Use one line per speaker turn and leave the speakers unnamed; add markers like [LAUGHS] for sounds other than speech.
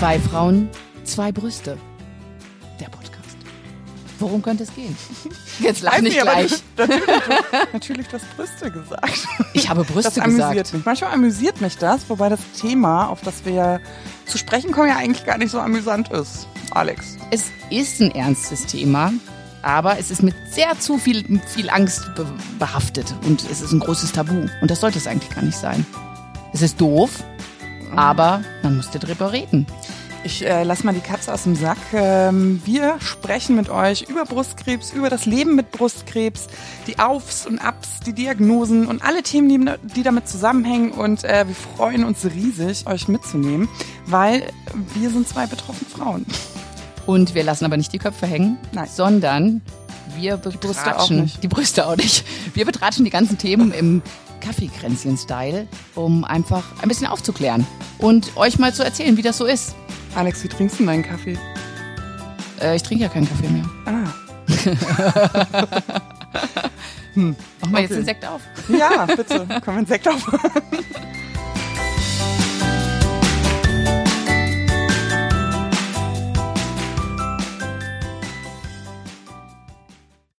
Zwei Frauen, zwei Brüste. Der Podcast. Worum könnte es gehen? [LAUGHS] Jetzt lach nicht
aber
gleich.
du- Natürlich, [LAUGHS] natürlich du hast Brüste gesagt.
Ich habe
Das
Brüste
amüsiert
gesagt.
mich. Manchmal amüsiert mich das, wobei das Thema, auf das wir zu sprechen kommen, ja eigentlich gar nicht so amüsant ist. Alex.
Es ist ein ernstes Thema, aber es ist mit sehr zu viel, viel Angst be behaftet und es ist ein großes Tabu. Und das sollte es eigentlich gar nicht sein. Es ist doof, aber man muss darüber reden.
Ich äh, lass mal die Katze aus dem Sack. Ähm, wir sprechen mit euch über Brustkrebs, über das Leben mit Brustkrebs, die Aufs und Abs, die Diagnosen und alle Themen, die, die damit zusammenhängen. Und äh, wir freuen uns riesig, euch mitzunehmen, weil wir sind zwei betroffene Frauen.
Und wir lassen aber nicht die Köpfe hängen,
Nein.
sondern wir betratschen
nicht.
die Brüste auch nicht. Wir betratschen die ganzen Themen im Kaffeekränzchen-Style, um einfach ein bisschen aufzuklären und euch mal zu erzählen, wie das so ist.
Alex, wie trinkst du deinen Kaffee?
Äh, ich trinke ja keinen Kaffee mehr.
Ah. [LAUGHS]
Mach mal jetzt
Okay.
den Sekt auf.
Ja, bitte. Komm in Sekt auf. [LAUGHS]